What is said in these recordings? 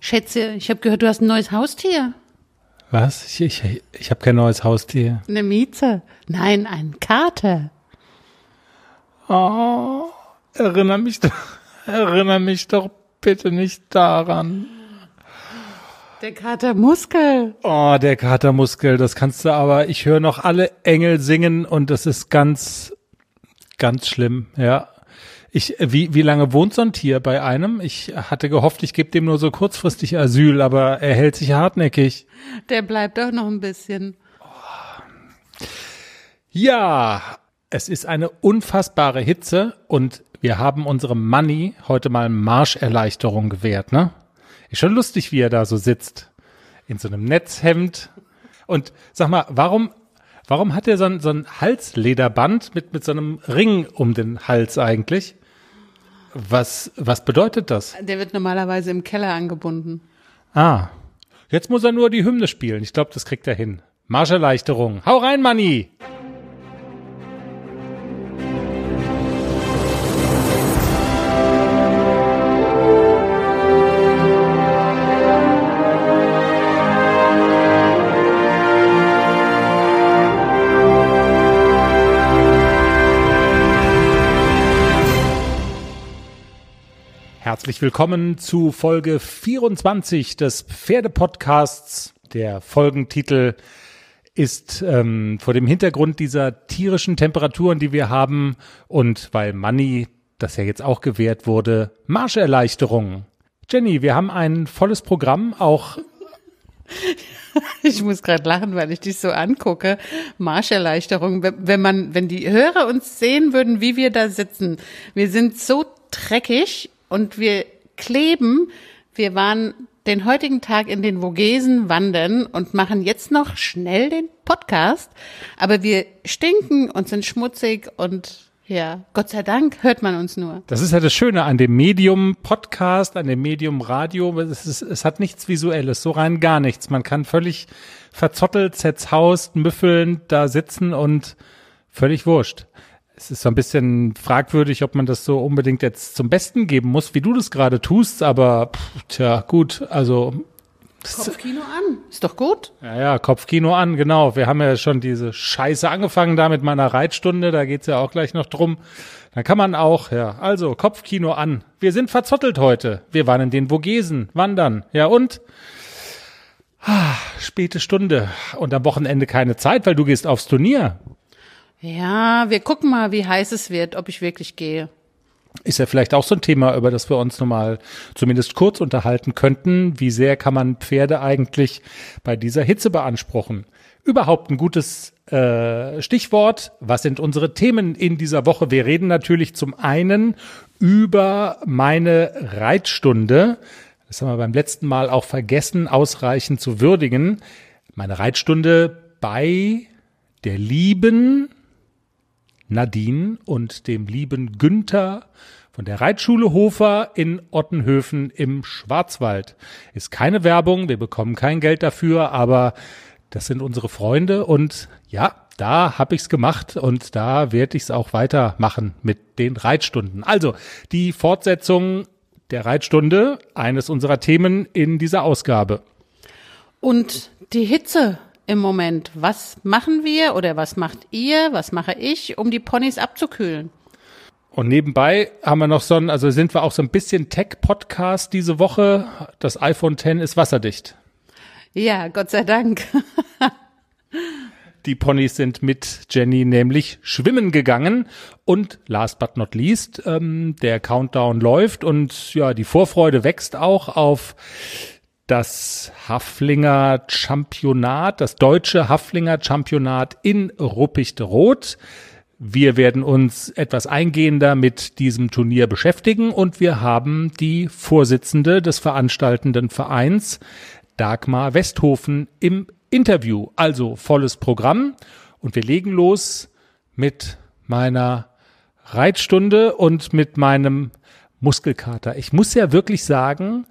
Schätze, ich habe gehört, du hast ein neues Haustier. Was? Ich, ich, ich habe kein neues Haustier. Eine Mieze. Nein, ein Kater. Oh, erinnere mich doch, erinnere mich doch bitte nicht daran. Der Katermuskel. Oh, der Katermuskel, das kannst du aber. Ich höre noch alle Engel singen und das ist ganz, ganz schlimm, ja. Ich, wie, wie lange wohnt so ein Tier bei einem? Ich hatte gehofft, ich gebe dem nur so kurzfristig Asyl, aber er hält sich hartnäckig. Der bleibt doch noch ein bisschen. Ja, es ist eine unfassbare Hitze und wir haben unserem Money heute mal Marscherleichterung gewährt, ne? Ist schon lustig, wie er da so sitzt. In so einem Netzhemd. Und sag mal, warum, warum hat er so ein, so ein Halslederband mit, mit so einem Ring um den Hals eigentlich? Was, was bedeutet das? Der wird normalerweise im Keller angebunden. Ah, jetzt muss er nur die Hymne spielen. Ich glaube, das kriegt er hin. Marscherleichterung. Hau rein, Manni! Herzlich willkommen zu Folge 24 des Pferdepodcasts. Der Folgentitel ist ähm, vor dem Hintergrund dieser tierischen Temperaturen, die wir haben und weil Money, das ja jetzt auch gewährt wurde, Marscherleichterung. Jenny, wir haben ein volles Programm, auch Ich muss gerade lachen, weil ich dich so angucke. Marscherleichterung. Wenn man, wenn die Hörer uns sehen würden, wie wir da sitzen. Wir sind so dreckig und wir kleben. Wir waren den heutigen Tag in den Vogesen wandern und machen jetzt noch schnell den Podcast. Aber wir stinken und sind schmutzig und ja, Gott sei Dank hört man uns nur. Das ist ja das Schöne an dem Medium Podcast, an dem Medium Radio. Es, ist, es hat nichts Visuelles, so rein gar nichts. Man kann völlig verzottelt, zerzaust, müffelnd da sitzen und völlig wurscht. Es ist so ein bisschen fragwürdig, ob man das so unbedingt jetzt zum Besten geben muss, wie du das gerade tust, aber pff, tja, gut, also Kopfkino an, ist doch gut. Ja, ja, Kopfkino an, genau. Wir haben ja schon diese Scheiße angefangen da mit meiner Reitstunde, da geht's ja auch gleich noch drum. Da kann man auch, ja, also Kopfkino an. Wir sind verzottelt heute. Wir waren in den Vogesen, wandern. Ja und? Ah, späte Stunde und am Wochenende keine Zeit, weil du gehst aufs Turnier. Ja, wir gucken mal, wie heiß es wird, ob ich wirklich gehe. Ist ja vielleicht auch so ein Thema, über das wir uns nochmal zumindest kurz unterhalten könnten. Wie sehr kann man Pferde eigentlich bei dieser Hitze beanspruchen? Überhaupt ein gutes äh, Stichwort. Was sind unsere Themen in dieser Woche? Wir reden natürlich zum einen über meine Reitstunde. Das haben wir beim letzten Mal auch vergessen, ausreichend zu würdigen. Meine Reitstunde bei der lieben Nadine und dem lieben Günther von der Reitschule Hofer in Ottenhöfen im Schwarzwald. Ist keine Werbung, wir bekommen kein Geld dafür, aber das sind unsere Freunde und ja, da habe ich's gemacht und da werde ich's auch weitermachen mit den Reitstunden. Also die Fortsetzung der Reitstunde, eines unserer Themen in dieser Ausgabe. Und die Hitze im Moment. Was machen wir oder was macht ihr, was mache ich, um die Ponys abzukühlen? Und nebenbei haben wir noch so ein, also sind wir auch so ein bisschen Tech-Podcast diese Woche. Das iPhone X ist wasserdicht. Ja, Gott sei Dank. Die Ponys sind mit Jenny nämlich schwimmen gegangen und last but not least, ähm, der Countdown läuft und ja, die Vorfreude wächst auch auf das Haflinger Championat, das deutsche Haflinger Championat in Ruppichteroth. Wir werden uns etwas eingehender mit diesem Turnier beschäftigen und wir haben die Vorsitzende des veranstaltenden Vereins, Dagmar Westhofen, im Interview. Also volles Programm und wir legen los mit meiner Reitstunde und mit meinem Muskelkater. Ich muss ja wirklich sagen,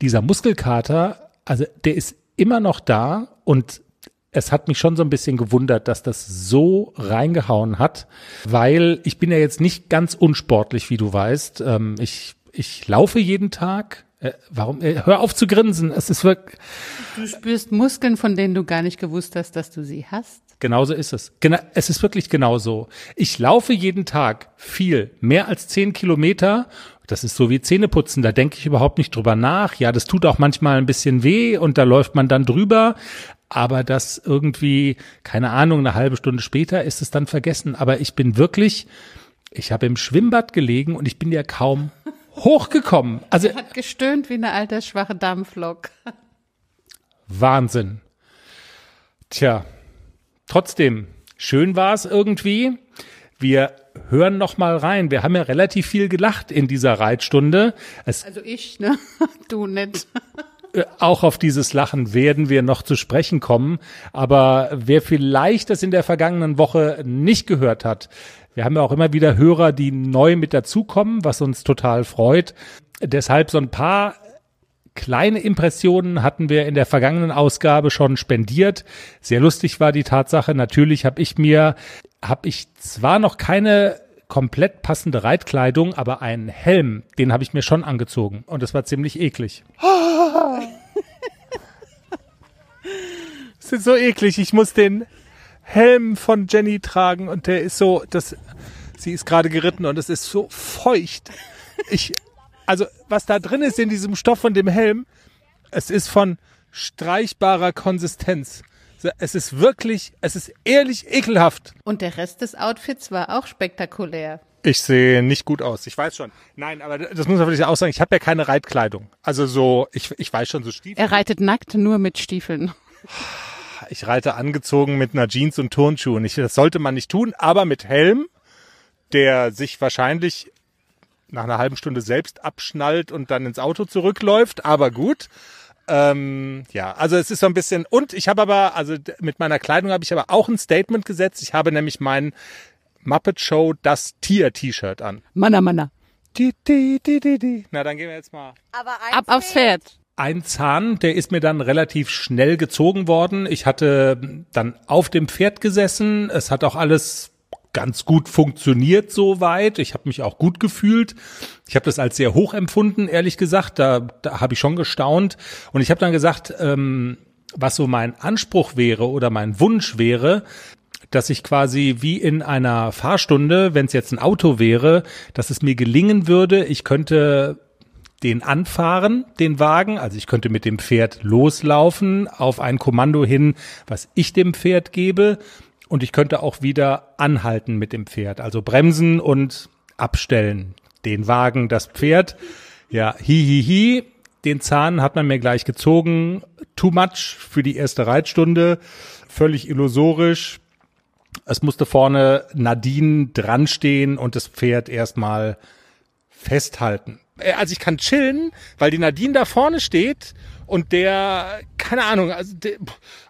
dieser Muskelkater, also der ist immer noch da und es hat mich schon so ein bisschen gewundert, dass das so reingehauen hat, weil ich bin ja jetzt nicht ganz unsportlich, wie du weißt. Ähm, ich, ich laufe jeden Tag, Äh, warum? Äh, hör auf zu grinsen. Es ist wirklich. Du spürst Muskeln, von denen du gar nicht gewusst hast, dass du sie hast. Genauso ist es. Gena es ist wirklich genauso. Ich laufe jeden Tag viel, mehr als zehn Kilometer. Das ist so wie Zähneputzen. Da denke ich überhaupt nicht drüber nach. Ja, das tut auch manchmal ein bisschen weh und da läuft man dann drüber. Aber das irgendwie, keine Ahnung, eine halbe Stunde später ist es dann vergessen. Aber ich bin wirklich, ich habe im Schwimmbad gelegen und ich bin ja kaum hochgekommen. Also Er hat gestöhnt wie eine alte schwache Dampflok. Wahnsinn. Tja, trotzdem, schön war es irgendwie. Wir hören noch mal rein. Wir haben ja relativ viel gelacht in dieser Reitstunde. Es, Also ich, ne? Du nicht. äh, auch auf dieses Lachen werden wir noch zu sprechen kommen. Aber wer vielleicht das in der vergangenen Woche nicht gehört hat, wir haben ja auch immer wieder Hörer, die neu mit dazukommen, was uns total freut. Deshalb so ein paar kleine Impressionen hatten wir in der vergangenen Ausgabe schon spendiert. Sehr lustig war die Tatsache. Natürlich habe ich mir, habe ich zwar noch keine komplett passende Reitkleidung, aber einen Helm, den habe ich mir schon angezogen und das war ziemlich eklig. Es ist so eklig. Ich muss den Helm von Jenny tragen und der ist so, das, sie ist gerade geritten und es ist so feucht. Ich, also was da drin ist in diesem Stoff von dem Helm, es ist von streichbarer Konsistenz. Es ist wirklich, es ist ehrlich ekelhaft. Und der Rest des Outfits war auch spektakulär. Ich sehe nicht gut aus. Ich weiß schon. Nein, aber das muss man wirklich auch sagen. Ich habe ja keine Reitkleidung. Also so, ich, ich weiß schon so Stiefel. Er reitet nackt nur mit Stiefeln. Ich reite angezogen mit einer Jeans und Turnschuhen. Ich, das sollte man nicht tun, aber mit Helm, der sich wahrscheinlich nach einer halben Stunde selbst abschnallt und dann ins Auto zurückläuft. Aber gut. Ähm, ja, also es ist so ein bisschen. Und ich habe aber, also mit meiner Kleidung habe ich aber auch ein Statement gesetzt. Ich habe nämlich mein Muppet Show das Tier-T-Shirt an. Manna, Manna. Di, di, di, di, di. Na, dann gehen wir jetzt mal. Aber Ab aufs Pferd. Ein Zahn, der ist mir dann relativ schnell gezogen worden. Ich hatte dann auf dem Pferd gesessen. Es hat auch alles ganz gut funktioniert soweit. Ich habe mich auch gut gefühlt. Ich habe das als sehr hoch empfunden, ehrlich gesagt. Da, da habe ich schon gestaunt. Und ich habe dann gesagt, ähm, was so mein Anspruch wäre oder mein Wunsch wäre, dass ich quasi wie in einer Fahrstunde, wenn es jetzt ein Auto wäre, dass es mir gelingen würde, ich könnte den anfahren, den Wagen. Also ich könnte mit dem Pferd loslaufen auf ein Kommando hin, was ich dem Pferd gebe. Und ich könnte auch wieder anhalten mit dem Pferd. Also bremsen und abstellen. Den Wagen, das Pferd. Ja, hi, hi, hi. Den Zahn hat man mir gleich gezogen. Too much für die erste Reitstunde. Völlig illusorisch. Es musste vorne Nadine dran stehen und das Pferd erstmal festhalten. Äh, Also ich kann chillen, weil die Nadine da vorne steht und der, keine Ahnung, also der,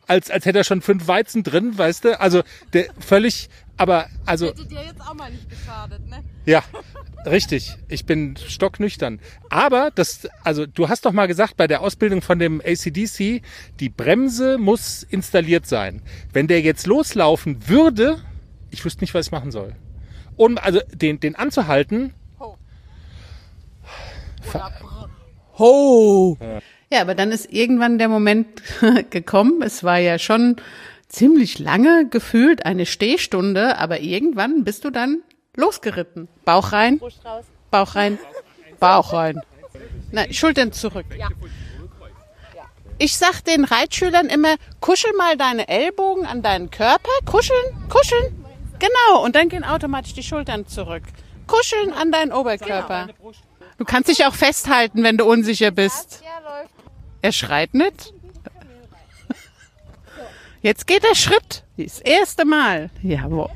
als, als hätte er schon fünf Weizen drin, weißt du? Also der völlig, aber also Hätte dir jetzt auch mal nicht geschadet, ne? ja, richtig. Ich bin stocknüchtern. Aber das, also du hast doch mal gesagt, bei der Ausbildung von dem ACDC, die Bremse muss installiert sein. Wenn der jetzt loslaufen würde, ich wüsste nicht, was ich machen soll. Um also den, den anzuhalten. Ho. Ho! Ja, aber dann ist irgendwann der Moment gekommen. Es war ja schon ziemlich lange gefühlt eine Stehstunde, aber irgendwann bist du dann losgeritten. Bauch rein. Bauch rein, Bauch rein. Nein, Schultern zurück. Ich sag den Reitschülern immer, kuschel mal deine Ellbogen an deinen Körper, kuscheln, kuscheln. Genau, und dann gehen automatisch die Schultern zurück. Kuscheln an deinen Oberkörper. Du kannst dich auch festhalten, wenn du unsicher bist. Ja. Er schreit nicht. Jetzt geht der Schritt. Das erste Mal. Jawohl.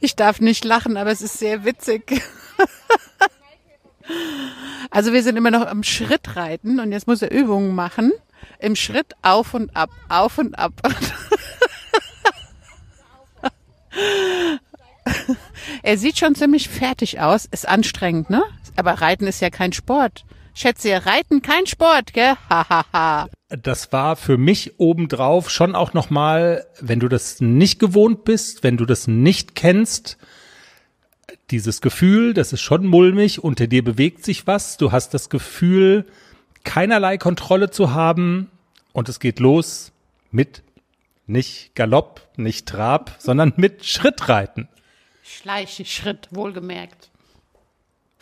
Ich darf nicht lachen, aber es ist sehr witzig. Also wir sind immer noch am Schritt reiten und jetzt muss er Übungen machen. Im Schritt auf und ab, auf und ab. Er sieht schon ziemlich fertig aus. Ist anstrengend, ne? Aber Reiten ist ja kein Sport. Schätze, Reiten kein Sport, gell? Hahaha. Das war für mich obendrauf schon auch nochmal, wenn du das nicht gewohnt bist, wenn du das nicht kennst, dieses Gefühl, das ist schon mulmig, unter dir bewegt sich was, du hast das Gefühl, keinerlei Kontrolle zu haben und es geht los mit nicht Galopp, nicht Trab, sondern mit Schrittreiten. Schleichschritt, wohlgemerkt.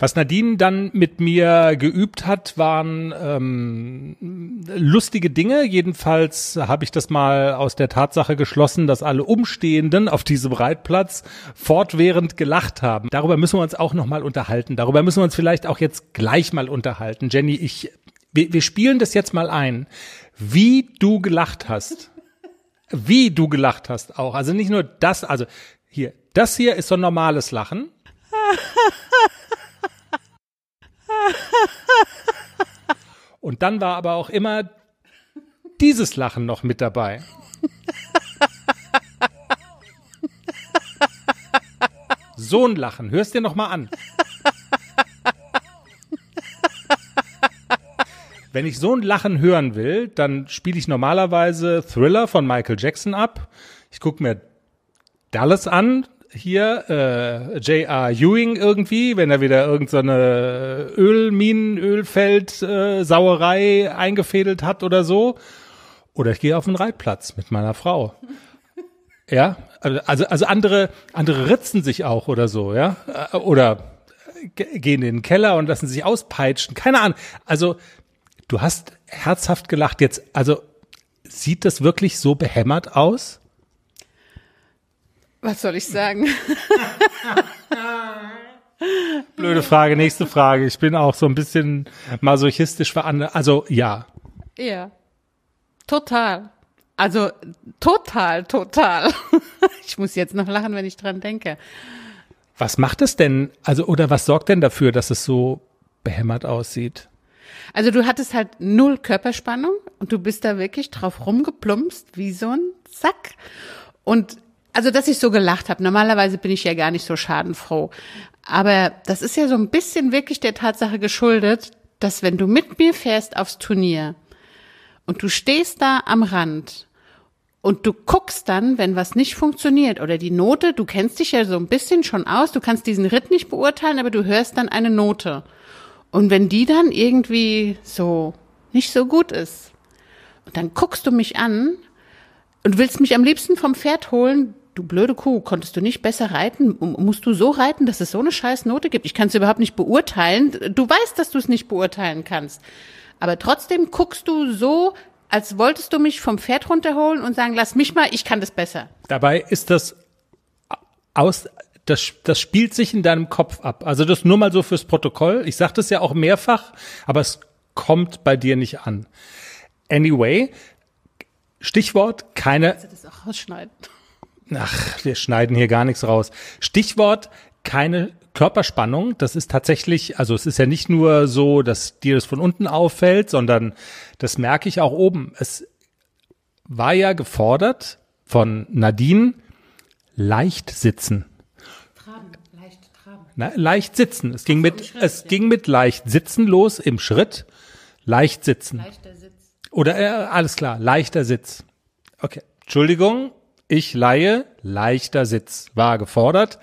Was Nadine dann mit mir geübt hat, waren ähm, lustige Dinge. Jedenfalls habe ich das mal aus der Tatsache geschlossen, dass alle Umstehenden auf diesem Reitplatz fortwährend gelacht haben. Darüber müssen wir uns auch noch mal unterhalten. Darüber müssen wir uns vielleicht auch jetzt gleich mal unterhalten. Jenny, ich, wir, wir spielen das jetzt mal ein, wie du gelacht hast. Wie du gelacht hast auch. Also nicht nur das, also hier, das hier ist so ein normales Lachen. Und dann war aber auch immer dieses Lachen noch mit dabei. So ein Lachen, hörst dir noch mal an. Wenn ich so ein Lachen hören will, dann spiele ich normalerweise Thriller von Michael Jackson ab. Ich gucke mir Dallas an, hier äh, J.R. Ewing irgendwie, wenn er wieder irgendeine so Ölminen, Ölfeld, äh, Sauerei eingefädelt hat oder so. Oder ich gehe auf den Reitplatz mit meiner Frau. Ja, also also andere andere ritzen sich auch oder so, ja, oder gehen in den Keller und lassen sich auspeitschen. Keine Ahnung. Also du hast herzhaft gelacht jetzt. Also sieht das wirklich so behämmert aus? Was soll ich sagen? Blöde Frage, nächste Frage. Ich bin auch so ein bisschen masochistisch veranlagt. Also ja. Ja. Total. Also total, total. Ich muss jetzt noch lachen, wenn ich dran denke. Was macht es denn, also oder was sorgt denn dafür, dass es so behämmert aussieht? Also du hattest halt null Körperspannung und du bist da wirklich drauf rumgeplumpst wie so ein Sack. Und also, dass ich so gelacht habe. Normalerweise bin ich ja gar nicht so schadenfroh. Aber das ist ja so ein bisschen wirklich der Tatsache geschuldet, dass wenn du mit mir fährst aufs Turnier und du stehst da am Rand und du guckst dann, wenn was nicht funktioniert oder die Note, du kennst dich ja so ein bisschen schon aus, du kannst diesen Ritt nicht beurteilen, aber du hörst dann eine Note. Und wenn die dann irgendwie so nicht so gut ist, und dann guckst du mich an und willst mich am liebsten vom Pferd holen, du blöde Kuh, konntest du nicht besser reiten? Musst du so reiten, dass es so eine scheiß Note gibt? Ich kann es überhaupt nicht beurteilen. Du weißt, dass du es nicht beurteilen kannst. Aber trotzdem guckst du so, als wolltest du mich vom Pferd runterholen und sagen, lass mich mal, ich kann das besser. Dabei ist das aus, das, das spielt sich in deinem Kopf ab. Also das nur mal so fürs Protokoll. Ich sage das ja auch mehrfach, aber es kommt bei dir nicht an. Anyway, Stichwort keine. Kannst du das auch rausschneiden? Ach, wir schneiden hier gar nichts raus. Stichwort keine Körperspannung. Das ist tatsächlich, also es ist ja nicht nur so, dass dir das von unten auffällt, sondern das merke ich auch oben. Es war ja gefordert von Nadine, leicht sitzen. Traben, leicht traben. Na, leicht sitzen. Es ging mit, Schritt, es ja. ging mit leicht sitzen los im Schritt. Leicht sitzen. Leichter Sitz. Oder, äh, alles klar, leichter Sitz. Okay. Entschuldigung, ich leihe, leichter Sitz war gefordert.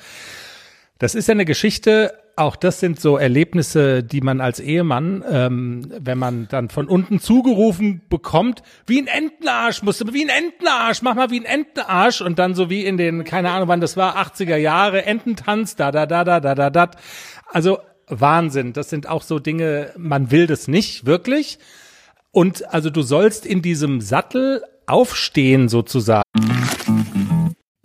Das ist ja eine Geschichte, auch das sind so Erlebnisse, die man als Ehemann, ähm, wenn man dann von unten zugerufen bekommt, wie ein Entenarsch, musst du, wie ein Entenarsch, mach mal wie ein Entenarsch und dann so wie in den, keine Ahnung wann das war, 80er Jahre, Ententanz, da, da, da, da, da, da, da. Also Wahnsinn, das sind auch so Dinge, man will das nicht, wirklich. Und also du sollst in diesem Sattel aufstehen sozusagen.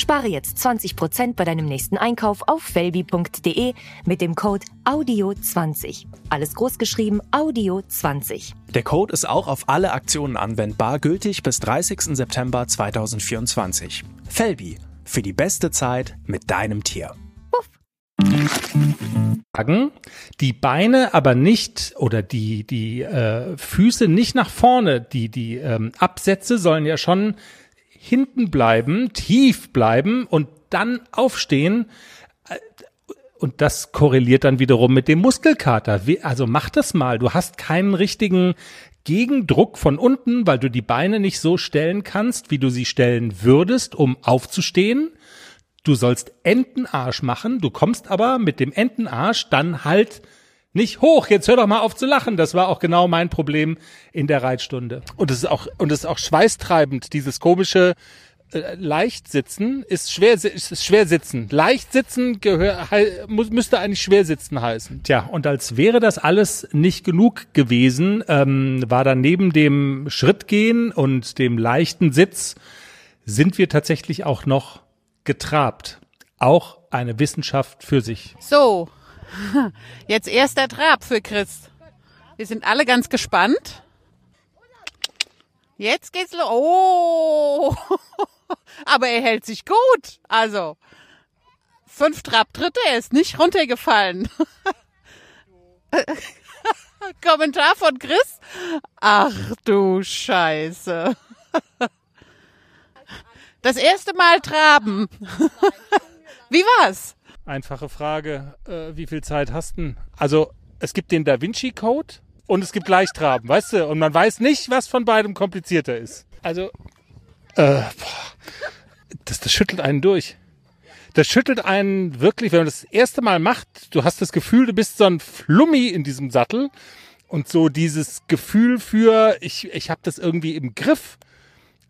Spare jetzt 20% bei deinem nächsten Einkauf auf felbi.de mit dem Code AUDIO20. Alles groß geschrieben AUDIO20. Der Code ist auch auf alle Aktionen anwendbar, gültig bis 30. September 2024. Felby, für die beste Zeit mit deinem Tier. Sagen, die Beine aber nicht oder die die äh, Füße nicht nach vorne, die die ähm, Absätze sollen ja schon hinten bleiben, tief bleiben und dann aufstehen. Und das korreliert dann wiederum mit dem Muskelkater. Also mach das mal. Du hast keinen richtigen Gegendruck von unten, weil du die Beine nicht so stellen kannst, wie du sie stellen würdest, um aufzustehen. Du sollst Entenarsch machen. Du kommst aber mit dem Entenarsch dann halt nicht hoch. Jetzt hör doch mal auf zu lachen. Das war auch genau mein Problem in der Reitstunde. Und es ist auch, und es ist auch schweißtreibend, dieses komische, äh, leicht sitzen ist schwer, ist schwer sitzen. Leicht sitzen gehör, muss, müsste eigentlich schwer sitzen heißen. Tja, und als wäre das alles nicht genug gewesen, ähm, war dann neben dem Schrittgehen und dem leichten Sitz sind wir tatsächlich auch noch getrabt. Auch eine Wissenschaft für sich. So, Jetzt erster Trab für Chris. Wir sind alle ganz gespannt. Jetzt geht's los. Oh, aber er hält sich gut. Also, fünf Trab dritte, er ist nicht runtergefallen. Kommentar von Chris. Ach du Scheiße. Das erste Mal traben. Wie war's? Einfache Frage, äh, wie viel Zeit hast du? Also es gibt den Da Vinci Code und es gibt Leichtraben, weißt du? Und man weiß nicht, was von beidem komplizierter ist. Also, äh, das, das schüttelt einen durch. Das schüttelt einen wirklich, wenn man das, das erste Mal macht, du hast das Gefühl, du bist so ein Flummi in diesem Sattel und so dieses Gefühl für, ich, ich habe das irgendwie im Griff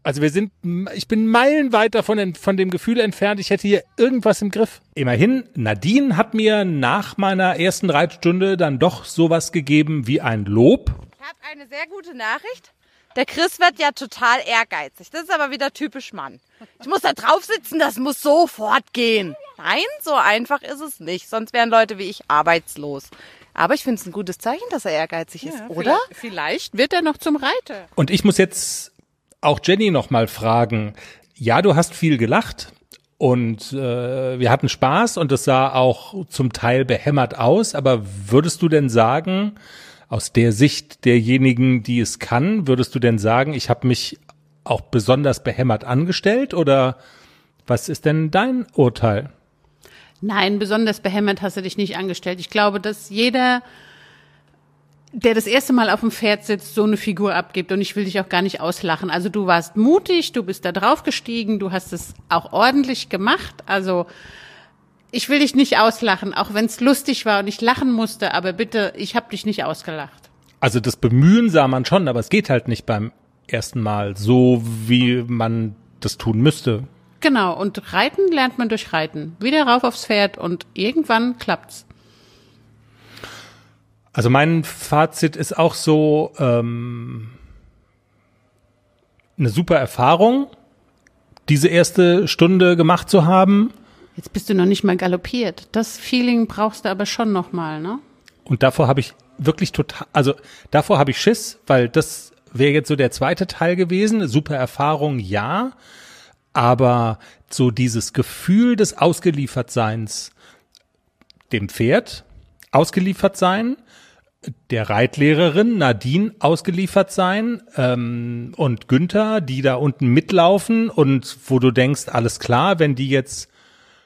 also wir sind, ich bin meilenweit davon von dem Gefühl entfernt, ich hätte hier irgendwas im Griff. Immerhin, Nadine hat mir nach meiner ersten Reitstunde dann doch sowas gegeben wie ein Lob. Ich habe eine sehr gute Nachricht. Der Chris wird ja total ehrgeizig. Das ist aber wieder typisch Mann. Ich muss da drauf sitzen, das muss sofort gehen. Nein, so einfach ist es nicht. Sonst wären Leute wie ich arbeitslos. Aber ich finde es ein gutes Zeichen, dass er ehrgeizig ist, ja, oder? Vielleicht, vielleicht wird er noch zum Reiter. Und ich muss jetzt auch Jenny noch mal fragen. Ja, du hast viel gelacht und äh, wir hatten Spaß und es sah auch zum Teil behämmert aus. Aber würdest du denn sagen, aus der Sicht derjenigen, die es kann, würdest du denn sagen, ich habe mich auch besonders behämmert angestellt oder was ist denn dein Urteil? Nein, besonders behämmert hast du dich nicht angestellt. Ich glaube, dass jeder der das erste Mal auf dem Pferd sitzt, so eine Figur abgibt und ich will dich auch gar nicht auslachen. Also du warst mutig, du bist da drauf gestiegen, du hast es auch ordentlich gemacht. Also ich will dich nicht auslachen, auch wenn es lustig war und ich lachen musste, aber bitte, ich habe dich nicht ausgelacht. Also das Bemühen sah man schon, aber es geht halt nicht beim ersten Mal so, wie man das tun müsste. Genau, und Reiten lernt man durch Reiten. Wieder rauf aufs Pferd und irgendwann klappt's. Also mein Fazit ist auch so ähm, eine super Erfahrung, diese erste Stunde gemacht zu haben. Jetzt bist du noch nicht mal galoppiert. Das Feeling brauchst du aber schon noch mal, ne? Und davor habe ich wirklich total, also davor habe ich Schiss, weil das wäre jetzt so der zweite Teil gewesen. Super Erfahrung, ja, aber so dieses Gefühl des Ausgeliefertseins dem Pferd ausgeliefert sein der Reitlehrerin Nadine ausgeliefert sein ähm, und Günther, die da unten mitlaufen und wo du denkst, alles klar, wenn die jetzt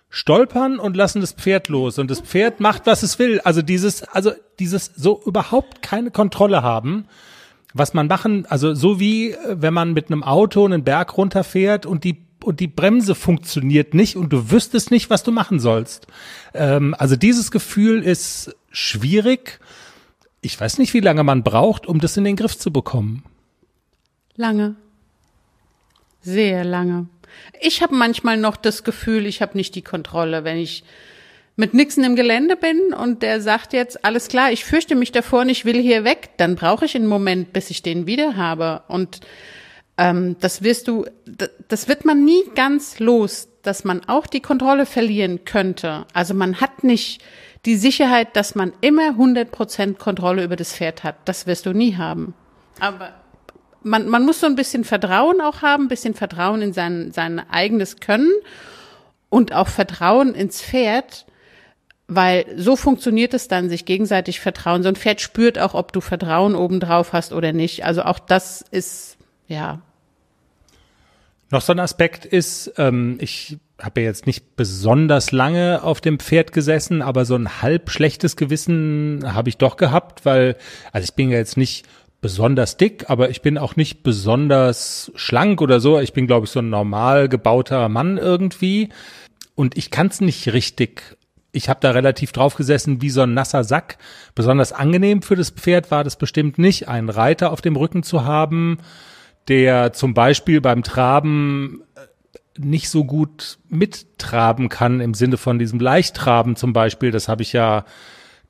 stolpern und lassen das Pferd los und das Pferd macht, was es will. Also dieses, also dieses so überhaupt keine Kontrolle haben, was man machen, also so wie äh, wenn man mit einem Auto einen Berg runterfährt und die und die Bremse funktioniert nicht und du wüsstest nicht, was du machen sollst. Ähm, also dieses Gefühl ist schwierig ich weiß nicht, wie lange man braucht, um das in den Griff zu bekommen. Lange. Sehr lange. Ich habe manchmal noch das Gefühl, ich habe nicht die Kontrolle, wenn ich mit Nixon im Gelände bin und der sagt jetzt, alles klar, ich fürchte mich davor und ich will hier weg, dann brauche ich einen Moment, bis ich den wieder habe. Und ähm, das wirst du, das wird man nie ganz los, dass man auch die Kontrolle verlieren könnte. Also man hat nicht die Sicherheit, dass man immer 100% Kontrolle über das Pferd hat. Das wirst du nie haben. Aber man, man muss so ein bisschen Vertrauen auch haben, ein bisschen Vertrauen in sein, sein eigenes Können und auch Vertrauen ins Pferd, weil so funktioniert es dann, sich gegenseitig vertrauen. So ein Pferd spürt auch, ob du Vertrauen obendrauf hast oder nicht. Also auch das ist, ja. Noch so ein Aspekt ist, ähm, ich habe ja jetzt nicht besonders lange auf dem Pferd gesessen, aber so ein halb schlechtes Gewissen habe ich doch gehabt, weil, also ich bin ja jetzt nicht besonders dick, aber ich bin auch nicht besonders schlank oder so. Ich bin, glaube ich, so ein normal gebauter Mann irgendwie. Und ich kann es nicht richtig. Ich habe da relativ drauf gesessen wie so ein nasser Sack. Besonders angenehm für das Pferd war das bestimmt nicht, einen Reiter auf dem Rücken zu haben, der zum Beispiel beim Traben nicht so gut mittraben kann im Sinne von diesem Leichttraben zum Beispiel. Das habe ich ja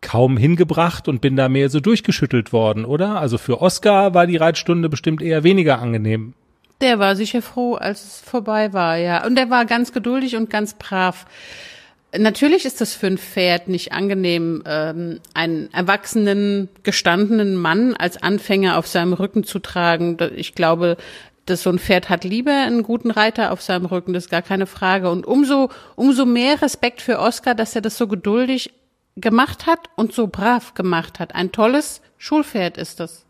kaum hingebracht und bin da mehr so durchgeschüttelt worden, oder? Also für Oscar war die Reitstunde bestimmt eher weniger angenehm. Der war sicher froh, als es vorbei war, ja. Und er war ganz geduldig und ganz brav. Natürlich ist das für ein Pferd nicht angenehm, ähm, einen erwachsenen, gestandenen Mann als Anfänger auf seinem Rücken zu tragen. Ich glaube, dass so ein Pferd hat lieber einen guten Reiter auf seinem Rücken, das ist gar keine Frage. Und umso, umso mehr Respekt für Oscar, dass er das so geduldig gemacht hat und so brav gemacht hat. Ein tolles Schulpferd ist das.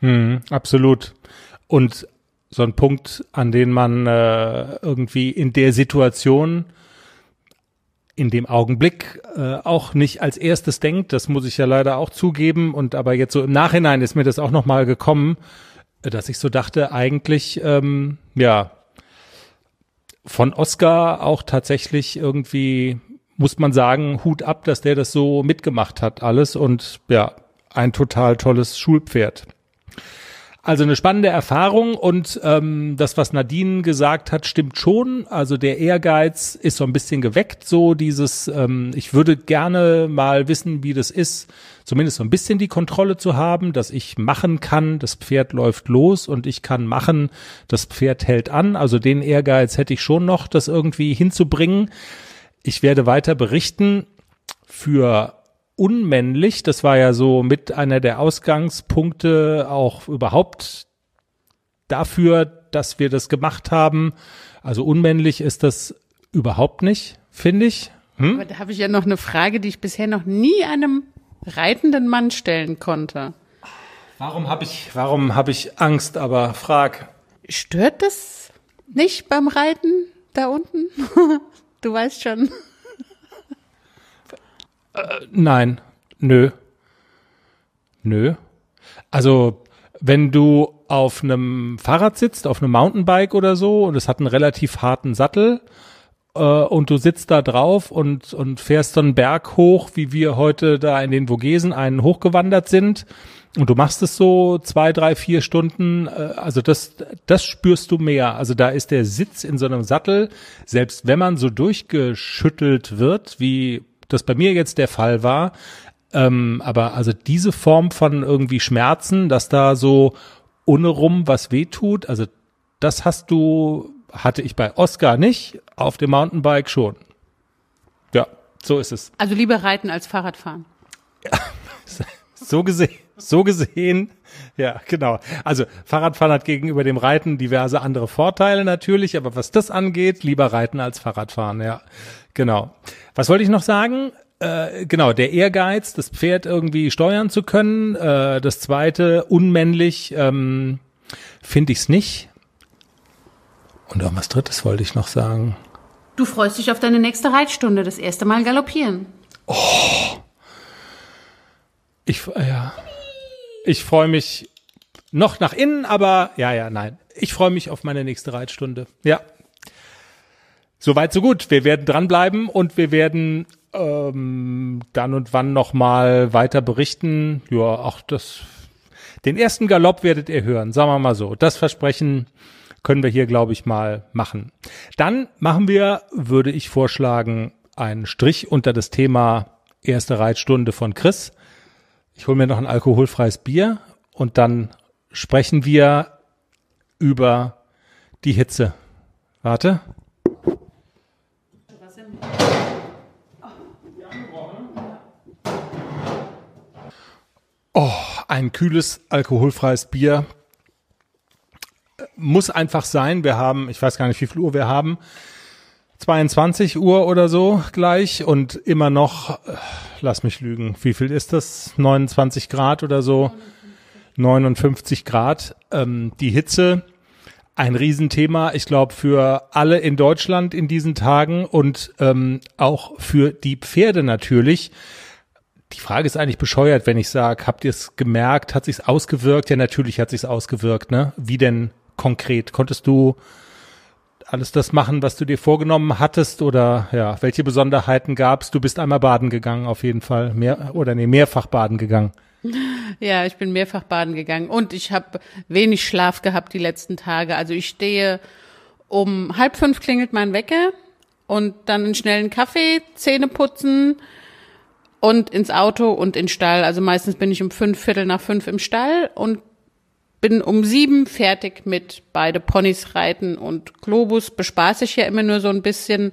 Hm, absolut. Und so ein Punkt, an den man äh, irgendwie in der Situation, in dem Augenblick äh, auch nicht als erstes denkt, das muss ich ja leider auch zugeben. Und aber jetzt so im Nachhinein ist mir das auch nochmal gekommen, dass ich so dachte, eigentlich, ähm, ja, von Oscar auch tatsächlich irgendwie muss man sagen, Hut ab, dass der das so mitgemacht hat, alles und ja, ein total tolles Schulpferd. Also eine spannende Erfahrung und ähm, das, was Nadine gesagt hat, stimmt schon. Also der Ehrgeiz ist so ein bisschen geweckt, so dieses, ähm, ich würde gerne mal wissen, wie das ist, zumindest so ein bisschen die Kontrolle zu haben, dass ich machen kann, das Pferd läuft los und ich kann machen, das Pferd hält an. Also den Ehrgeiz hätte ich schon noch, das irgendwie hinzubringen. Ich werde weiter berichten für unmännlich. Das war ja so mit einer der Ausgangspunkte auch überhaupt dafür, dass wir das gemacht haben. Also unmännlich ist das überhaupt nicht, finde ich. Hm? Aber da habe ich ja noch eine Frage, die ich bisher noch nie einem reitenden Mann stellen konnte. Warum habe ich, warum habe ich Angst? Aber frag. Stört das nicht beim Reiten da unten? Du weißt schon. Äh, nein, nö. Nö. Also, wenn du auf einem Fahrrad sitzt, auf einem Mountainbike oder so, und es hat einen relativ harten Sattel, äh, und du sitzt da drauf und, und fährst so einen Berg hoch, wie wir heute da in den Vogesen einen hochgewandert sind, und du machst es so zwei, drei, vier Stunden, äh, also das, das spürst du mehr. Also da ist der Sitz in so einem Sattel, selbst wenn man so durchgeschüttelt wird, wie das bei mir jetzt der Fall war, ähm, aber also diese Form von irgendwie Schmerzen, dass da so ohne rum was wehtut, also das hast du, hatte ich bei Oscar nicht, auf dem Mountainbike schon. Ja, so ist es. Also lieber reiten als Fahrradfahren. Ja, so gesehen. So gesehen, ja, genau. Also Fahrradfahren hat gegenüber dem Reiten diverse andere Vorteile natürlich, aber was das angeht, lieber Reiten als Fahrradfahren, ja, genau. Was wollte ich noch sagen? Äh, genau, der Ehrgeiz, das Pferd irgendwie steuern zu können. Äh, das zweite, unmännlich, ähm, finde ich es nicht. Und auch was drittes wollte ich noch sagen. Du freust dich auf deine nächste Reitstunde, das erste Mal galoppieren. Oh. Ich, ja. Ich freue mich noch nach innen, aber ja, ja, nein. Ich freue mich auf meine nächste Reitstunde. Ja. Soweit, so gut. Wir werden dranbleiben und wir werden ähm, dann und wann noch mal weiter berichten. Ja, auch das Den ersten Galopp werdet ihr hören, sagen wir mal so. Das Versprechen können wir hier, glaube ich, mal machen. Dann machen wir, würde ich vorschlagen, einen Strich unter das Thema erste Reitstunde von Chris. Ich hole mir noch ein alkoholfreies Bier und dann sprechen wir über die Hitze. Warte. Oh, ein kühles alkoholfreies Bier muss einfach sein. Wir haben, ich weiß gar nicht, wie viel Uhr wir haben. 22 Uhr oder so gleich und immer noch, äh, lass mich lügen, wie viel ist das? 29 Grad oder so? 59 Grad. Ähm, die Hitze, ein Riesenthema, ich glaube, für alle in Deutschland in diesen Tagen und ähm, auch für die Pferde natürlich. Die Frage ist eigentlich bescheuert, wenn ich sage, habt ihr es gemerkt, hat sich's ausgewirkt? Ja, natürlich hat sich's ausgewirkt, ne? Wie denn konkret? Konntest du alles das machen, was du dir vorgenommen hattest oder ja, welche Besonderheiten gab's? Du bist einmal baden gegangen auf jeden Fall, mehr oder nee, mehrfach baden gegangen. Ja, ich bin mehrfach baden gegangen und ich habe wenig Schlaf gehabt die letzten Tage. Also ich stehe um halb fünf klingelt mein Wecker und dann einen schnellen Kaffee, Zähne putzen und ins Auto und in Stall. Also meistens bin ich um fünf, Viertel nach fünf im Stall und bin um sieben fertig mit beide Ponys reiten und Globus bespaß ich ja immer nur so ein bisschen.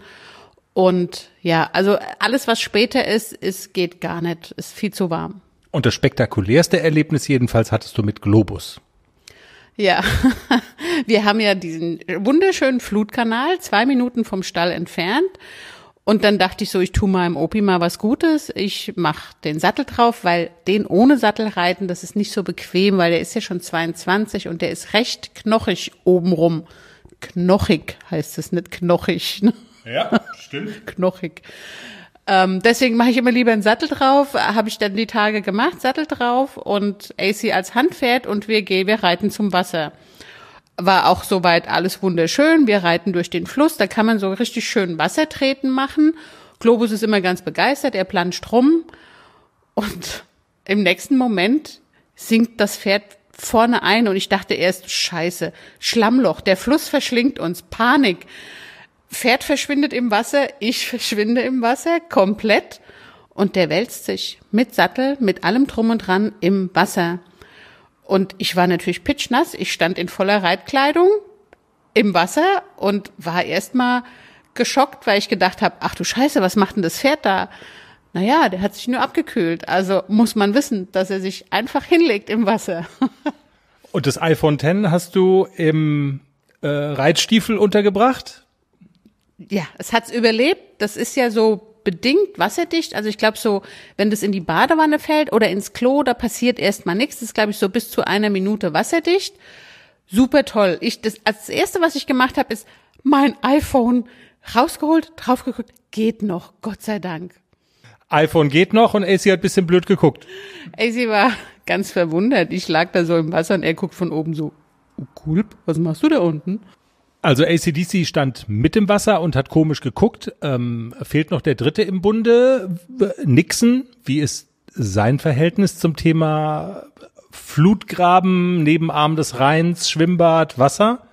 Und ja, also alles, was später ist, ist, geht gar nicht, ist viel zu warm. Und das spektakulärste Erlebnis jedenfalls hattest du mit Globus. Ja, wir haben ja diesen wunderschönen Flutkanal, zwei Minuten vom Stall entfernt. Und dann dachte ich so, ich tu meinem Opi mal was Gutes. Ich mach den Sattel drauf, weil den ohne Sattel reiten, das ist nicht so bequem, weil der ist ja schon 22 und der ist recht knochig obenrum. Knochig heißt es, nicht knochig. Ne? Ja, stimmt. knochig. Ähm, deswegen mache ich immer lieber einen Sattel drauf. Habe ich dann die Tage gemacht, Sattel drauf und AC als Handpferd und wir gehen, wir reiten zum Wasser war auch soweit alles wunderschön. Wir reiten durch den Fluss, da kann man so richtig schön Wassertreten machen. Globus ist immer ganz begeistert, er planscht rum und im nächsten Moment sinkt das Pferd vorne ein und ich dachte erst, scheiße, Schlammloch, der Fluss verschlingt uns, Panik. Pferd verschwindet im Wasser, ich verschwinde im Wasser komplett und der wälzt sich mit Sattel, mit allem drum und dran im Wasser. Und ich war natürlich pitschnass. Ich stand in voller Reitkleidung im Wasser und war erstmal geschockt, weil ich gedacht habe, ach du Scheiße, was macht denn das Pferd da? Naja, der hat sich nur abgekühlt. Also muss man wissen, dass er sich einfach hinlegt im Wasser. und das iPhone X hast du im äh, Reitstiefel untergebracht? Ja, es hat's überlebt. Das ist ja so bedingt wasserdicht. Also ich glaube so, wenn das in die Badewanne fällt oder ins Klo, da passiert erstmal nichts. Das ist, glaube ich, so bis zu einer Minute wasserdicht. Super toll. Ich, das, als das erste, was ich gemacht habe, ist mein iPhone rausgeholt, draufgeguckt. Geht noch, Gott sei Dank. iPhone geht noch und AC hat bisschen blöd geguckt. AC war ganz verwundert. Ich lag da so im Wasser und er guckt von oben so, oh, cool, was machst du da unten? Also ACDC stand mit im Wasser und hat komisch geguckt. Ähm, fehlt noch der dritte im Bunde. Nixon, wie ist sein Verhältnis zum Thema Flutgraben, Nebenarm des Rheins, Schwimmbad, Wasser?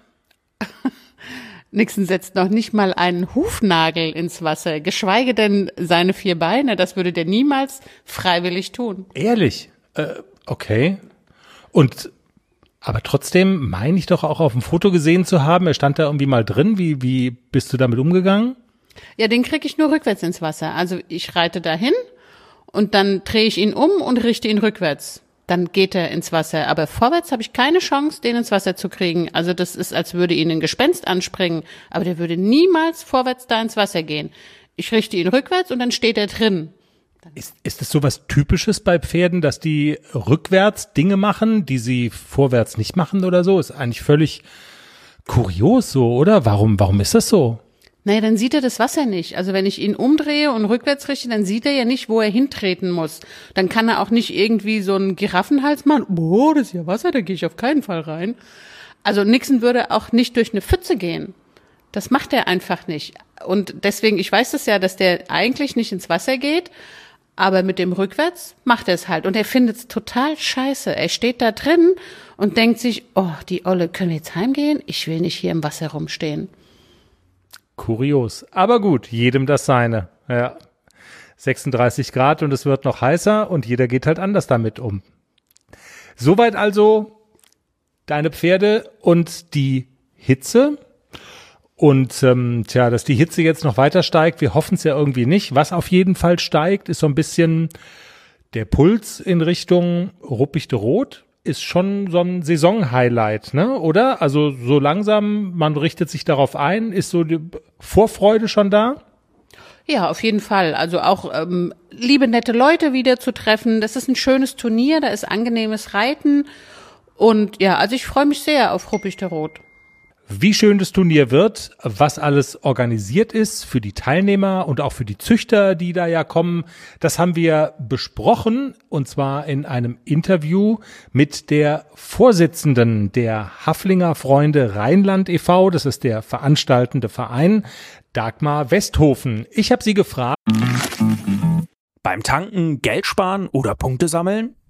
Nixon setzt noch nicht mal einen Hufnagel ins Wasser, geschweige denn seine vier Beine. Das würde der niemals freiwillig tun. Ehrlich? Äh, okay. Und aber trotzdem meine ich doch auch auf dem Foto gesehen zu haben, er stand da irgendwie mal drin. Wie, wie bist du damit umgegangen? Ja, den kriege ich nur rückwärts ins Wasser. Also ich reite dahin und dann drehe ich ihn um und richte ihn rückwärts. Dann geht er ins Wasser. Aber vorwärts habe ich keine Chance, den ins Wasser zu kriegen. Also das ist, als würde ihn ein Gespenst anspringen. Aber der würde niemals vorwärts da ins Wasser gehen. Ich richte ihn rückwärts und dann steht er drin. Ist, ist es sowas Typisches bei Pferden, dass die rückwärts Dinge machen, die sie vorwärts nicht machen oder so? Ist eigentlich völlig kurios so, oder? Warum, warum ist das so? Naja, dann sieht er das Wasser nicht. Also wenn ich ihn umdrehe und rückwärts richte, dann sieht er ja nicht, wo er hintreten muss. Dann kann er auch nicht irgendwie so einen Giraffenhals machen. Boah, das ist ja Wasser, da gehe ich auf keinen Fall rein. Also Nixon würde auch nicht durch eine Pfütze gehen. Das macht er einfach nicht. Und deswegen, ich weiß das ja, dass der eigentlich nicht ins Wasser geht, aber mit dem Rückwärts macht er es halt. Und er findet es total scheiße. Er steht da drin und denkt sich, oh, die Olle, können wir jetzt heimgehen? Ich will nicht hier im Wasser rumstehen. Kurios. Aber gut, jedem das seine. Ja. 36 Grad und es wird noch heißer und jeder geht halt anders damit um. Soweit also deine Pferde und die Hitze. Und ähm, tja, dass die Hitze jetzt noch weiter steigt, wir hoffen es ja irgendwie nicht. Was auf jeden Fall steigt, ist so ein bisschen der Puls in Richtung Ruppichte Rot. Ist schon so ein Saisonhighlight, ne? Oder? Also so langsam, man richtet sich darauf ein, ist so die Vorfreude schon da? Ja, auf jeden Fall. Also auch ähm, liebe, nette Leute wieder zu treffen. Das ist ein schönes Turnier, da ist angenehmes Reiten. Und ja, also ich freue mich sehr auf Ruppichte Rot wie schön das Turnier wird, was alles organisiert ist für die Teilnehmer und auch für die Züchter, die da ja kommen. Das haben wir besprochen und zwar in einem Interview mit der Vorsitzenden der Haflinger Freunde Rheinland e.V., das ist der veranstaltende Verein, Dagmar Westhofen. Ich habe sie gefragt. Beim Tanken Geld sparen oder Punkte sammeln?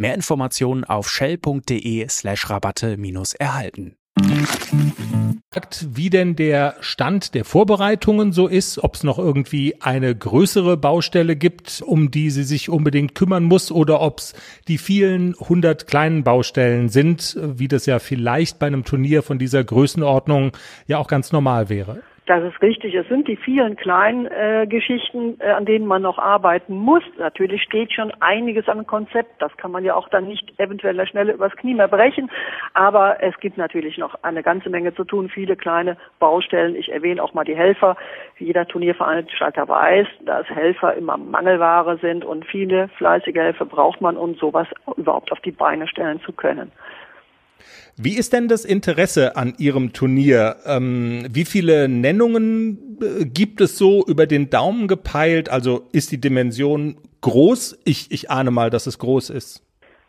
Mehr Informationen auf shell.de slash Rabatte minus erhalten. Wie denn der Stand der Vorbereitungen so ist, ob es noch irgendwie eine größere Baustelle gibt, um die sie sich unbedingt kümmern muss, oder ob es die vielen hundert kleinen Baustellen sind, wie das ja vielleicht bei einem Turnier von dieser Größenordnung ja auch ganz normal wäre. Das ist richtig. Es sind die vielen kleinen äh, Geschichten, äh, an denen man noch arbeiten muss. Natürlich steht schon einiges am Konzept. Das kann man ja auch dann nicht eventuell schnell übers Knie mehr brechen. Aber es gibt natürlich noch eine ganze Menge zu tun. Viele kleine Baustellen. Ich erwähne auch mal die Helfer. Jeder Turnierveranstalter weiß, dass Helfer immer Mangelware sind und viele fleißige Helfer braucht man, um sowas überhaupt auf die Beine stellen zu können. Wie ist denn das Interesse an Ihrem Turnier? Ähm, wie viele Nennungen äh, gibt es so über den Daumen gepeilt? Also ist die Dimension groß? Ich, ich ahne mal, dass es groß ist.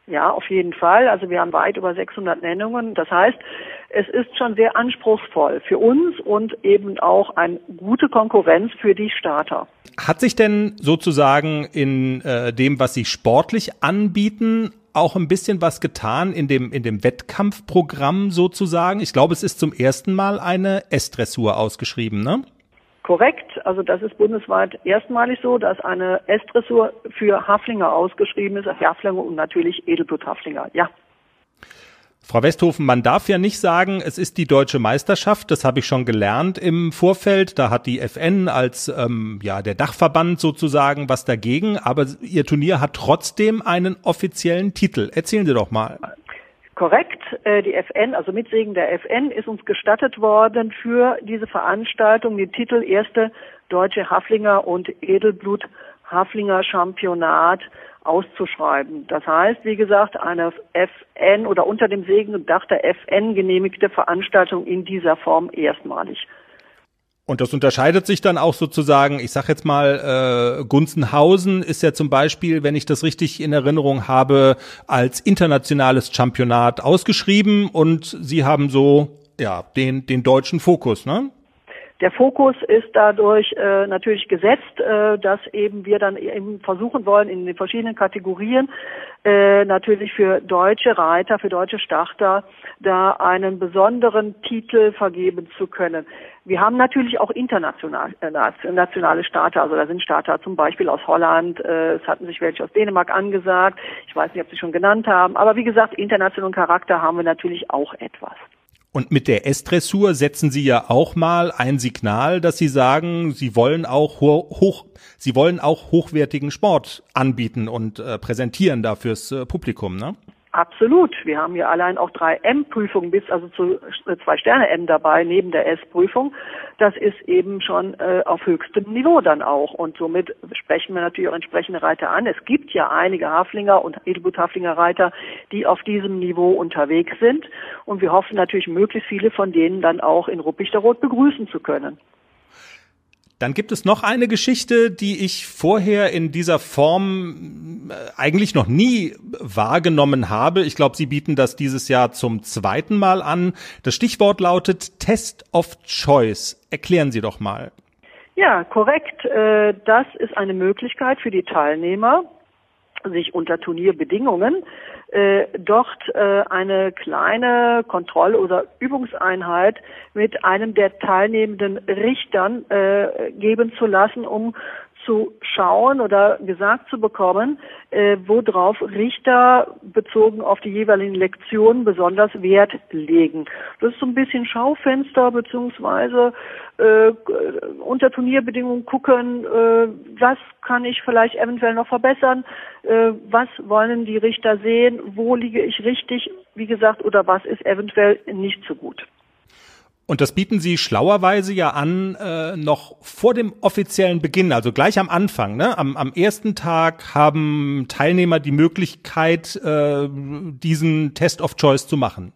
Ja, auf jeden Fall. Also wir haben weit über 600 Nennungen. Das heißt, es ist schon sehr anspruchsvoll für uns und eben auch eine gute Konkurrenz für die Starter. Hat sich denn sozusagen in äh, dem, was Sie sportlich anbieten, auch ein bisschen was getan in dem, in dem Wettkampfprogramm sozusagen. Ich glaube, es ist zum ersten Mal eine S-Dressur ausgeschrieben, ne? Korrekt. Also das ist bundesweit erstmalig so, dass eine S-Dressur für Haflinger ausgeschrieben ist, Haflinger und natürlich Edelblut-Haflinger. Ja. Frau Westhofen, man darf ja nicht sagen, es ist die deutsche Meisterschaft. Das habe ich schon gelernt im Vorfeld. Da hat die FN als ähm, ja der Dachverband sozusagen was dagegen. Aber Ihr Turnier hat trotzdem einen offiziellen Titel. Erzählen Sie doch mal. Korrekt. Äh, die FN, also mit Segen der FN, ist uns gestattet worden, für diese Veranstaltung den Titel Erste Deutsche Haflinger und Edelblut Haflinger Championat auszuschreiben. Das heißt, wie gesagt, eine FN oder unter dem Segen der FN genehmigte Veranstaltung in dieser Form erstmalig. Und das unterscheidet sich dann auch sozusagen, ich sag jetzt mal, äh, Gunzenhausen ist ja zum Beispiel, wenn ich das richtig in Erinnerung habe, als internationales Championat ausgeschrieben und Sie haben so ja den den deutschen Fokus, ne? Der Fokus ist dadurch äh, natürlich gesetzt, äh, dass eben wir dann eben versuchen wollen, in den verschiedenen Kategorien äh, natürlich für deutsche Reiter, für deutsche Starter da einen besonderen Titel vergeben zu können. Wir haben natürlich auch international äh, nationale Starter, also da sind Starter zum Beispiel aus Holland, äh, es hatten sich welche aus Dänemark angesagt, ich weiß nicht, ob Sie schon genannt haben, aber wie gesagt, internationalen Charakter haben wir natürlich auch etwas. Und mit der S-Dressur setzen Sie ja auch mal ein Signal, dass Sie sagen, Sie wollen auch hoch, Sie wollen auch hochwertigen Sport anbieten und äh, präsentieren da fürs äh, Publikum, ne? Absolut. Wir haben hier allein auch drei M-Prüfungen bis also zu äh, zwei Sterne M dabei neben der S-Prüfung. Das ist eben schon äh, auf höchstem Niveau dann auch. Und somit sprechen wir natürlich auch entsprechende Reiter an. Es gibt ja einige Haflinger und Edelgut-Haflinger Reiter, die auf diesem Niveau unterwegs sind. Und wir hoffen natürlich möglichst viele von denen dann auch in Ruppichteroth begrüßen zu können. Dann gibt es noch eine Geschichte, die ich vorher in dieser Form äh, eigentlich noch nie wahrgenommen habe. Ich glaube, Sie bieten das dieses Jahr zum zweiten Mal an. Das Stichwort lautet Test of Choice. Erklären Sie doch mal. Ja, korrekt. Äh, das ist eine Möglichkeit für die Teilnehmer, sich unter Turnierbedingungen äh, dort äh, eine kleine Kontroll- oder Übungseinheit mit einem der teilnehmenden Richtern äh, geben zu lassen, um zu schauen oder gesagt zu bekommen, äh, worauf Richter bezogen auf die jeweiligen Lektionen besonders Wert legen. Das ist so ein bisschen Schaufenster beziehungsweise äh, unter Turnierbedingungen gucken, äh, was kann ich vielleicht eventuell noch verbessern, äh, was wollen die Richter sehen, wo liege ich richtig, wie gesagt, oder was ist eventuell nicht so gut. Und das bieten Sie schlauerweise ja an, äh, noch vor dem offiziellen Beginn, also gleich am Anfang. Ne? Am, am ersten Tag haben Teilnehmer die Möglichkeit, äh, diesen Test of Choice zu machen.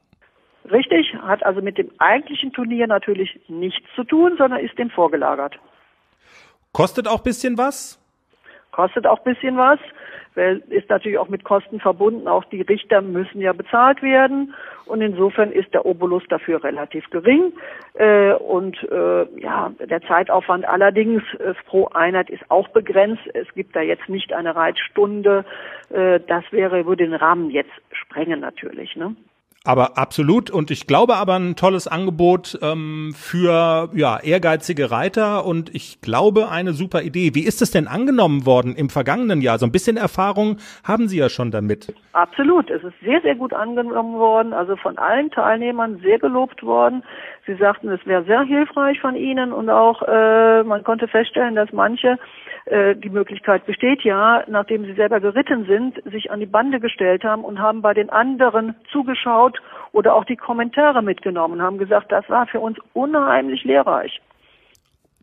Richtig, hat also mit dem eigentlichen Turnier natürlich nichts zu tun, sondern ist dem vorgelagert. Kostet auch bisschen was? Kostet auch bisschen was, weil ist natürlich auch mit Kosten verbunden. Auch die Richter müssen ja bezahlt werden und insofern ist der Obolus dafür relativ gering. Äh, und äh, ja, der Zeitaufwand allerdings äh, pro Einheit ist auch begrenzt. Es gibt da jetzt nicht eine Reitstunde. Äh, das wäre würde den Rahmen jetzt sprengen natürlich. Ne? Aber absolut. Und ich glaube aber ein tolles Angebot ähm, für ja, ehrgeizige Reiter und ich glaube eine super Idee. Wie ist es denn angenommen worden im vergangenen Jahr? So ein bisschen Erfahrung haben Sie ja schon damit. Absolut. Es ist sehr, sehr gut angenommen worden. Also von allen Teilnehmern sehr gelobt worden. Sie sagten, es wäre sehr hilfreich von Ihnen und auch äh, man konnte feststellen, dass manche äh, die Möglichkeit besteht ja, nachdem sie selber geritten sind, sich an die Bande gestellt haben und haben bei den anderen zugeschaut oder auch die Kommentare mitgenommen, haben gesagt, das war für uns unheimlich lehrreich.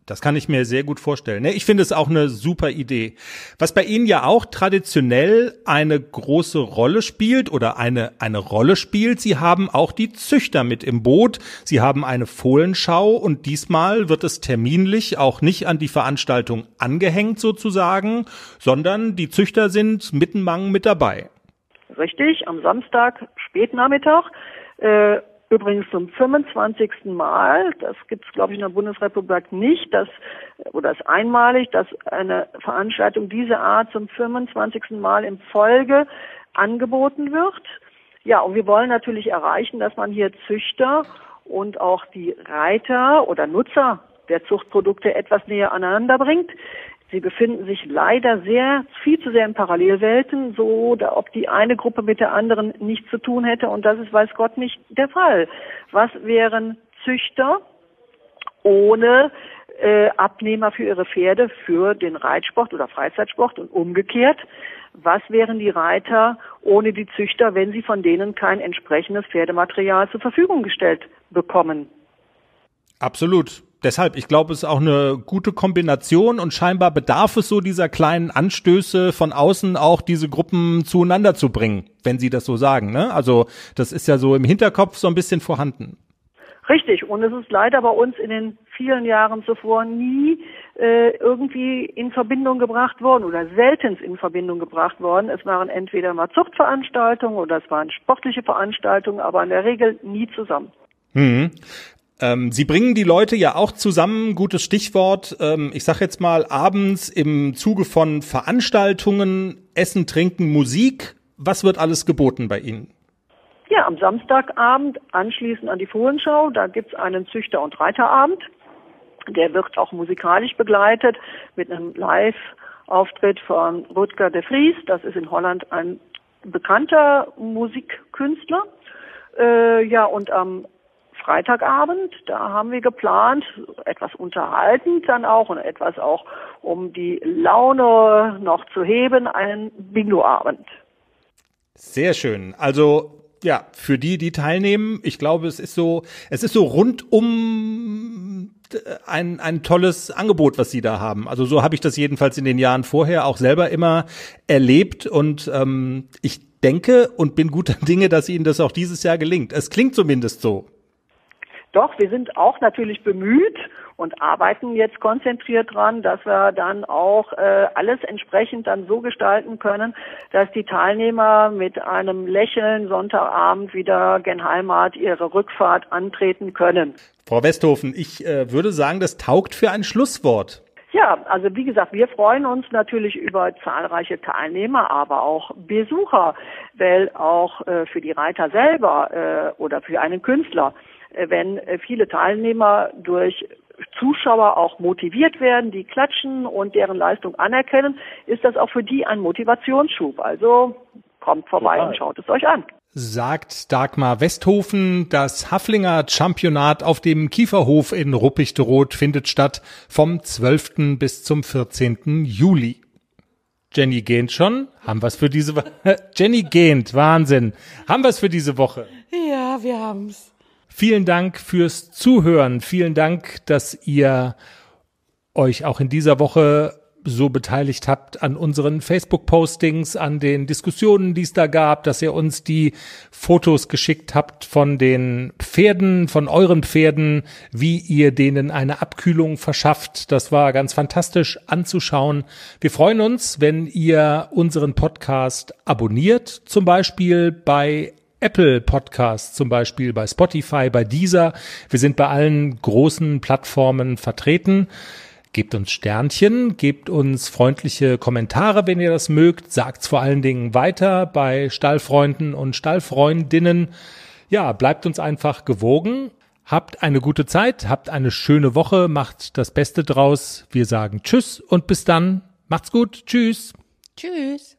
Das kann ich mir sehr gut vorstellen. Ich finde es auch eine super Idee. Was bei Ihnen ja auch traditionell eine große Rolle spielt oder eine, eine Rolle spielt, Sie haben auch die Züchter mit im Boot. Sie haben eine Fohlenschau und diesmal wird es terminlich auch nicht an die Veranstaltung angehängt sozusagen, sondern die Züchter sind mittenmang mit dabei. Richtig, am Samstag spätnachmittag. Äh Übrigens zum 25. Mal, das gibt es, glaube ich, in der Bundesrepublik nicht, das, oder ist einmalig, dass eine Veranstaltung dieser Art zum 25. Mal in Folge angeboten wird. Ja, und wir wollen natürlich erreichen, dass man hier Züchter und auch die Reiter oder Nutzer der Zuchtprodukte etwas näher aneinander bringt. Sie befinden sich leider sehr, viel zu sehr in Parallelwelten, so da, ob die eine Gruppe mit der anderen nichts zu tun hätte. Und das ist, weiß Gott, nicht der Fall. Was wären Züchter ohne äh, Abnehmer für ihre Pferde für den Reitsport oder Freizeitsport und umgekehrt? Was wären die Reiter ohne die Züchter, wenn sie von denen kein entsprechendes Pferdematerial zur Verfügung gestellt bekommen? Absolut deshalb, ich glaube, es ist auch eine gute Kombination und scheinbar bedarf es so dieser kleinen Anstöße von außen auch diese Gruppen zueinander zu bringen, wenn Sie das so sagen. Ne? Also das ist ja so im Hinterkopf so ein bisschen vorhanden. Richtig. Und es ist leider bei uns in den vielen Jahren zuvor nie äh, irgendwie in Verbindung gebracht worden oder selten in Verbindung gebracht worden. Es waren entweder mal Zuchtveranstaltungen oder es waren sportliche Veranstaltungen, aber in der Regel nie zusammen. Mhm. Ähm, Sie bringen die Leute ja auch zusammen, gutes Stichwort. Ähm, ich sage jetzt mal abends im Zuge von Veranstaltungen, Essen, Trinken, Musik. Was wird alles geboten bei Ihnen? Ja, am Samstagabend anschließend an die Fohlenschau, da gibt's einen Züchter- und Reiterabend. Der wird auch musikalisch begleitet mit einem Live-Auftritt von Rutger de Vries. Das ist in Holland ein bekannter Musikkünstler. Äh, ja, und am Freitagabend. Da haben wir geplant, etwas unterhaltend dann auch und etwas auch, um die Laune noch zu heben, einen Bingo-Abend. Sehr schön. Also ja, für die, die teilnehmen, ich glaube, es ist so, es ist so rundum äh, ein, ein tolles Angebot, was sie da haben. Also so habe ich das jedenfalls in den Jahren vorher auch selber immer erlebt und ähm, ich denke und bin guter Dinge, dass Ihnen das auch dieses Jahr gelingt. Es klingt zumindest so. Doch, wir sind auch natürlich bemüht und arbeiten jetzt konzentriert dran, dass wir dann auch äh, alles entsprechend dann so gestalten können, dass die Teilnehmer mit einem Lächeln Sonntagabend wieder gen Heimat ihre Rückfahrt antreten können. Frau Westhofen, ich äh, würde sagen, das taugt für ein Schlusswort. Ja, also wie gesagt, wir freuen uns natürlich über zahlreiche Teilnehmer, aber auch Besucher, weil auch äh, für die Reiter selber äh, oder für einen Künstler wenn äh, viele Teilnehmer durch Zuschauer auch motiviert werden, die klatschen und deren Leistung anerkennen, ist das auch für die ein Motivationsschub. Also kommt vorbei Total. und schaut es euch an. Sagt Dagmar Westhofen, das Haflinger Championat auf dem Kieferhof in Ruppichteroth findet statt vom 12. bis zum 14. Juli. Jenny gähnt schon. Haben wir's für diese Woche? Jenny gähnt, Wahnsinn. Haben wir's für diese Woche? Ja, wir haben's. Vielen Dank fürs Zuhören. Vielen Dank, dass ihr euch auch in dieser Woche so beteiligt habt an unseren Facebook-Postings, an den Diskussionen, die es da gab, dass ihr uns die Fotos geschickt habt von den Pferden, von euren Pferden, wie ihr denen eine Abkühlung verschafft. Das war ganz fantastisch anzuschauen. Wir freuen uns, wenn ihr unseren Podcast abonniert, zum Beispiel bei Apple Podcasts zum Beispiel, bei Spotify, bei Deezer. Wir sind bei allen großen Plattformen vertreten. Gebt uns Sternchen, gebt uns freundliche Kommentare, wenn ihr das mögt. Sagt's vor allen Dingen weiter bei Stallfreunden und Stallfreundinnen. Ja, bleibt uns einfach gewogen. Habt eine gute Zeit, habt eine schöne Woche, macht das Beste draus. Wir sagen Tschüss und bis dann. Macht's gut. Tschüss. Tschüss.